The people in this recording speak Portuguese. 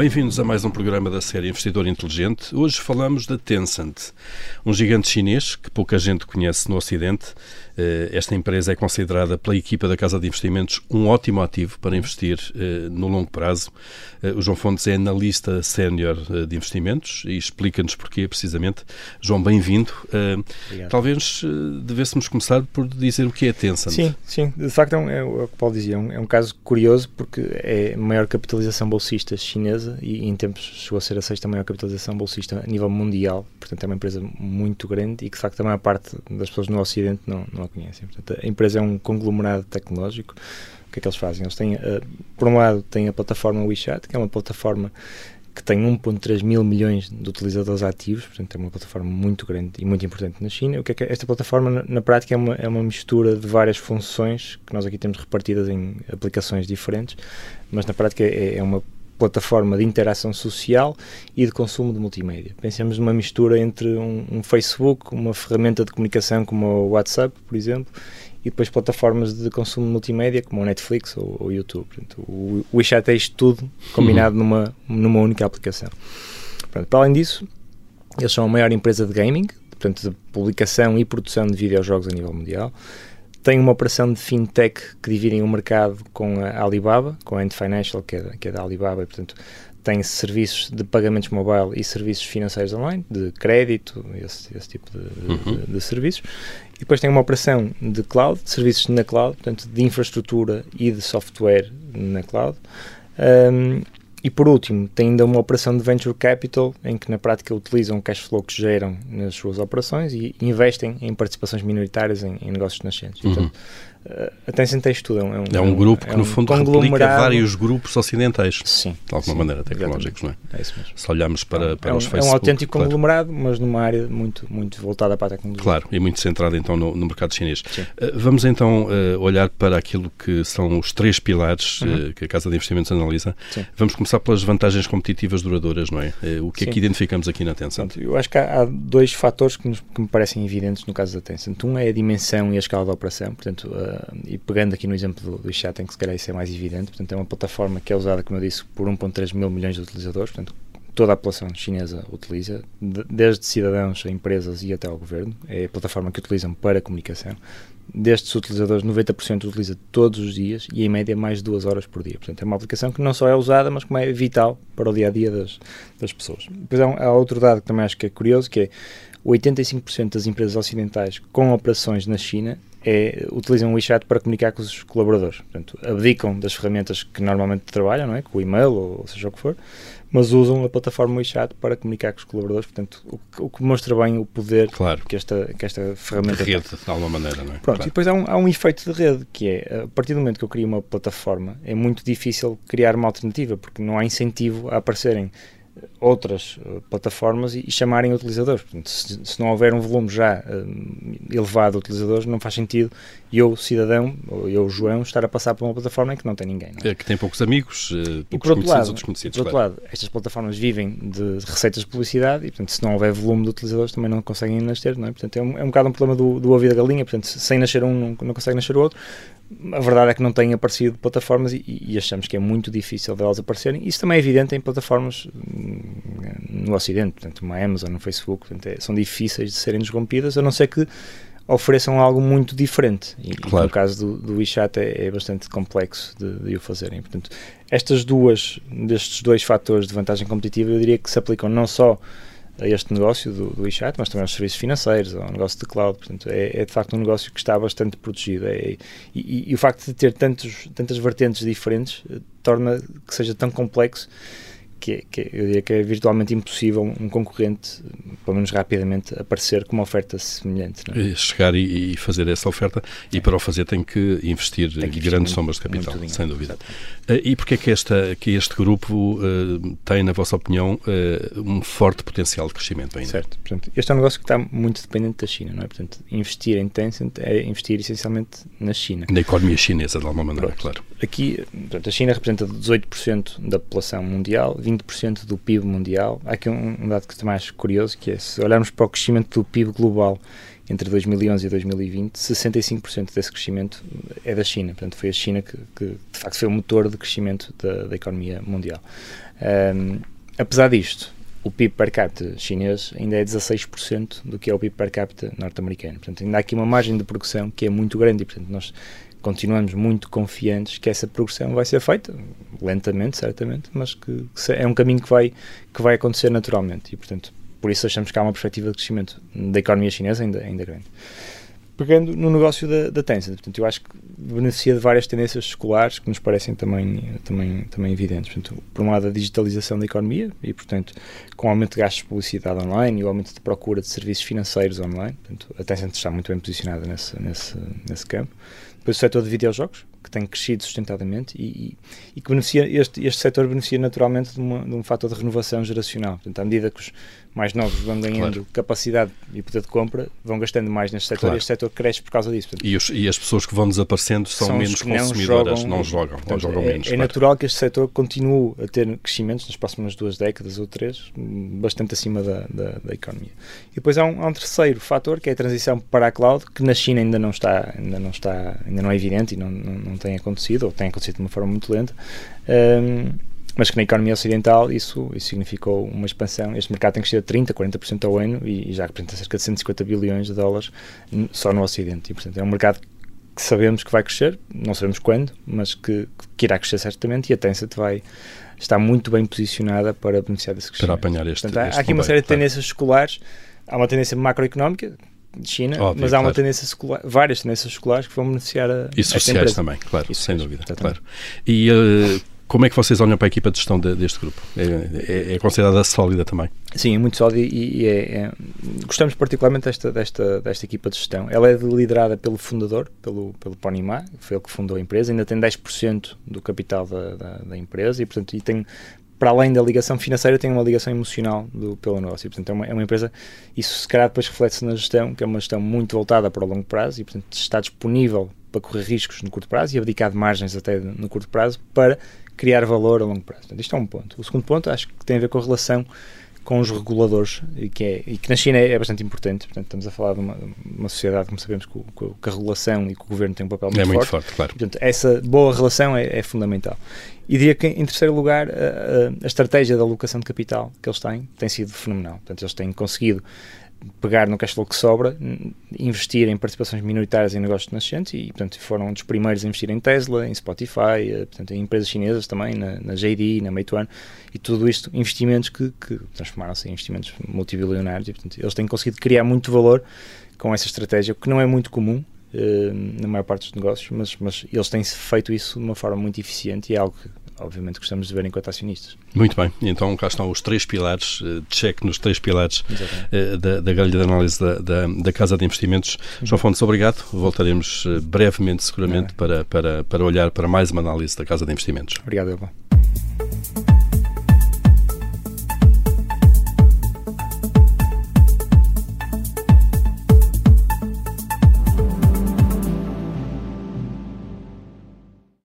Bem-vindos a mais um programa da série Investidor Inteligente. Hoje falamos da Tencent, um gigante chinês que pouca gente conhece no Ocidente. Eh, esta empresa é considerada pela equipa da Casa de Investimentos um ótimo ativo para investir eh, no longo prazo. Eh, o João Fontes é analista sénior de investimentos e explica-nos porquê, precisamente. João, bem-vindo. Talvez devêssemos começar por dizer o que é a Tencent. Sim, sim. De facto, é, um, é o que Paulo dizia, é um, é um caso curioso porque é a maior capitalização bolsista chinesa e em tempos chegou a ser a sexta maior capitalização bolsista a nível mundial. Portanto, é uma empresa muito grande e que, de facto, a maior parte das pessoas no Ocidente não, não a conhecem. Portanto, a empresa é um conglomerado tecnológico. O que é que eles fazem? Eles têm, uh, por um lado, têm a plataforma WeChat, que é uma plataforma que tem 1.3 mil milhões de utilizadores ativos, portanto é uma plataforma muito grande e muito importante na China. O que é que é? esta plataforma, na prática, é uma, é uma mistura de várias funções que nós aqui temos repartidas em aplicações diferentes, mas na prática é, é uma plataforma de interação social e de consumo de multimédia. Pensemos numa mistura entre um, um, Facebook, uma ferramenta de comunicação como o WhatsApp, por exemplo, e depois plataformas de consumo de multimédia como o Netflix ou o YouTube. Portanto, o, WeChat é isto tudo combinado uhum. numa, numa única aplicação. Portanto, para além disso, eles são a maior empresa de gaming, portanto, de publicação e produção de videojogos a nível mundial tem uma operação de fintech que dividem o mercado com a Alibaba, com a Ant Financial, que é, que é da Alibaba, e, portanto, tem serviços de pagamentos mobile e serviços financeiros online, de crédito, esse, esse tipo de, uhum. de, de, serviços. E depois tem uma operação de cloud, de serviços na cloud, portanto, de infraestrutura e de software na cloud. Um, e por último, tem ainda uma operação de venture capital em que na prática utilizam o cash flow que geram nas suas operações e investem em participações minoritárias em, em negócios nascentes. Uhum. Portanto, a Tencent tudo. É um, é um grupo é que, no fundo, replica vários grupos ocidentais. Sim. De alguma sim, maneira, tecnológicos, não é? É isso mesmo. Se olharmos para, para é um, os Facebook... É um autêntico claro. conglomerado, mas numa área muito, muito voltada para a tecnologia. Claro, e muito centrada, então, no, no mercado chinês. Uh, vamos, então, uh, olhar para aquilo que são os três pilares uhum. que a Casa de Investimentos analisa. Sim. Vamos começar pelas vantagens competitivas duradouras, não é? o que é que identificamos aqui na Tencent? eu acho que há, há dois fatores que, nos, que, me parecem evidentes no caso da Tencent. Um é a dimensão e a escala da operação, portanto, e pegando aqui no exemplo do, do chat, em que se calhar isso é mais evidente, portanto é uma plataforma que é usada, como eu disse, por 1.3 mil milhões de utilizadores, portanto toda a população chinesa utiliza, desde cidadãos a empresas e até ao governo, é a plataforma que utilizam para comunicação. Destes utilizadores, 90% utiliza todos os dias e em média mais de duas horas por dia. Portanto, é uma aplicação que não só é usada, mas como é vital para o dia a dia das, das pessoas. Depois há, um, há outro dado que também acho que é curioso, que é 85% das empresas ocidentais com operações na China é, utilizam o WeChat para comunicar com os colaboradores. Portanto, abdicam das ferramentas que normalmente trabalham, não é? com o e-mail ou seja o que for, mas usam a plataforma WeChat para comunicar com os colaboradores. Portanto, o, o que mostra bem o poder claro. que, esta, que esta ferramenta de rede, tem. de alguma maneira, não é? Pronto, claro. e depois há um, há um efeito de rede, que é, a partir do momento que eu crio uma plataforma, é muito difícil criar uma alternativa, porque não há incentivo a aparecerem outras uh, plataformas e, e, chamarem utilizadores. Portanto, se, se, não houver um volume já uh, elevado de utilizadores, não faz sentido eu, cidadão, ou eu, João, estar a passar por uma plataforma em que não tem ninguém. Não é? é que tem poucos amigos, uh, poucos e outro lado, outros conhecidos. Por outro claro. lado, estas plataformas vivem de receitas de publicidade e, portanto, se não houver volume de utilizadores, também não conseguem nascer, não é? Portanto, é um, é um bocado um problema do, do ovo e da galinha, portanto, sem nascer um, não, não consegue nascer o outro. A verdade é que não têm aparecido plataformas e, e achamos que é muito difícil delas aparecerem. Isso também é evidente em plataformas hum, no Ocidente, portanto, uma Amazon, no Facebook, portanto, é, são difíceis de serem desrompidas, a não ser que ofereçam algo muito diferente. E, claro. no caso do, do WeChat é, é bastante complexo de, de, o fazerem. Portanto, estas duas, destes dois fatores de vantagem competitiva, eu diria que se aplicam não só a este negócio do, do WeChat, mas também aos serviços financeiros, ao negócio de cloud. Portanto, é, é de facto um negócio que está bastante protegido. É, e, e, e, o facto de ter tantos, tantas vertentes diferentes eh, torna que seja tão complexo que, é, que é, eu diria que é virtualmente impossível um concorrente, pelo menos rapidamente, aparecer com uma oferta semelhante. É? Chegar e, e, fazer essa oferta, é. e para o fazer tem que investir, tem que investir grandes somas de capital, sem dúvida. Uh, e porquê é que, esta, que este grupo uh, tem, na vossa opinião, uh, um forte potencial de crescimento ainda? Certo. Portanto, este é um negócio que está muito dependente da China, não é? Portanto, investir em Tencent é investir essencialmente na China. Na economia chinesa, de alguma maneira, Pronto. claro. Aqui, portanto, a China representa 18% da população mundial, 20% do PIB mundial. Há aqui um, um, dado que também acho curioso, que é se olharmos para o crescimento do PIB global entre 2011 e 2020, 65% desse crescimento é da China. Portanto, foi a China que, que de facto foi o motor de crescimento da, da economia mundial. Um, apesar disto, o PIB per capita chinês ainda é 16% do que é o PIB per capita norte-americano. Portanto, ainda há aqui uma margem de progressão que é muito grande e, portanto, nós continuamos muito confiantes que essa progressão vai ser feita, lentamente, certamente, mas que, que é um caminho que vai, que vai acontecer naturalmente e, portanto, por isso achamos que há uma perspectiva de crescimento da economia chinesa ainda, ainda grande. Pegando no negócio da, da Tencent, portanto, eu acho que beneficia de várias tendências escolares que nos parecem também, também, também evidentes. Portanto, por um lado, a digitalização da economia e, portanto, com o aumento de gastos de publicidade online e o aumento de procura de serviços financeiros online. Portanto, a Tencent está muito bem posicionada nesse, nesse, nesse campo. Depois o setor de videojogos, que tem crescido sustentadamente e, e, e que beneficia, este, este setor beneficia naturalmente de, uma, de, um fator de renovação geracional. Portanto, à medida que os mais novos vão ganhando claro. capacidade e poder de compra, vão gastando mais neste setor claro. e este setor cresce por causa disso. Portanto, e, os, e, as pessoas que vão desaparecendo são, são menos consumidoras, não jogam, não jogam, portanto, ou jogam é, menos. É claro. natural que este setor continue a ter crescimentos nas próximas duas décadas ou três, bastante acima da, da, da economia. E depois há um, há um, terceiro fator, que é a transição para a cloud, que na China ainda não está, ainda não está, ainda não é evidente e não, não, não tem acontecido, ou tem acontecido de uma forma muito lenta. Um, mas que na economia ocidental isso, isso significou uma expansão. Este mercado tem crescido a 30%, 40% ao ano e, e já representa cerca de 150 bilhões de dólares só no Ocidente. E, portanto, é um mercado que sabemos que vai crescer, não sabemos quando, mas que, que irá crescer certamente e a Tencent vai estar muito bem posicionada para beneficiar desse crescimento. Para apanhar este, portanto, este há aqui uma série de tendências escolares. Há uma tendência macroeconómica, China, Óbvio, mas há uma tendência secular, várias tendências seculares que vão beneficiar a E sociais também, claro, Isso sem dúvida. Claro. E uh, como é que vocês olham para a equipa de gestão de, deste grupo? É, é, é, considerada sólida também? Sim, é muito sólida e, e é, é, gostamos particularmente desta, desta, desta equipa de gestão. Ela é liderada pelo fundador, pelo, pelo Pony Ma, foi ele que fundou a empresa, ainda tem 10% do capital da, da, da, empresa e, portanto, e tem para além da ligação financeira, tem uma ligação emocional do, pelo negócio. E, portanto, é uma, é uma empresa, isso se calhar depois reflete-se na gestão, que é uma gestão muito voltada para o longo prazo e, portanto, está disponível para correr riscos no curto prazo e abdicar de margens até no curto prazo para criar valor a longo prazo. Portanto, isto é um ponto. O segundo ponto acho que tem a ver com a relação com os reguladores e que, é, e que na China é, é bastante importante. Portanto, estamos a falar de uma, uma sociedade, como sabemos, que, que, a regulação e que o governo tem um papel muito, é muito forte. claro. Portanto, essa boa relação é, é fundamental. E diria que, em terceiro lugar, a, a, a, estratégia da alocação de capital que eles têm tem sido fenomenal. Portanto, eles têm conseguido pegar no cash flow que sobra, investir em participações minoritárias em negócios nascentes e, portanto, foram um dos primeiros a investir em Tesla, em Spotify, eh, portanto, em empresas chinesas também, na, na JD, na Meituan, e tudo isto, investimentos que, que transformaram-se em investimentos multibilionários e, portanto, eles têm conseguido criar muito valor com essa estratégia, o que não é muito comum uh, na maior parte dos negócios, mas, mas eles têm feito isso de uma forma muito eficiente e é algo que obviamente gostamos de ver enquanto acionistas. Muito bem, então cá estão os três pilares, eh, cheque nos três pilares uh, da, da grelha de análise da, da, da, Casa de Investimentos. Uhum. João Fontes, obrigado. Voltaremos uh, brevemente, seguramente, para, para, para olhar para mais uma análise da Casa de Investimentos. Obrigado, Eva.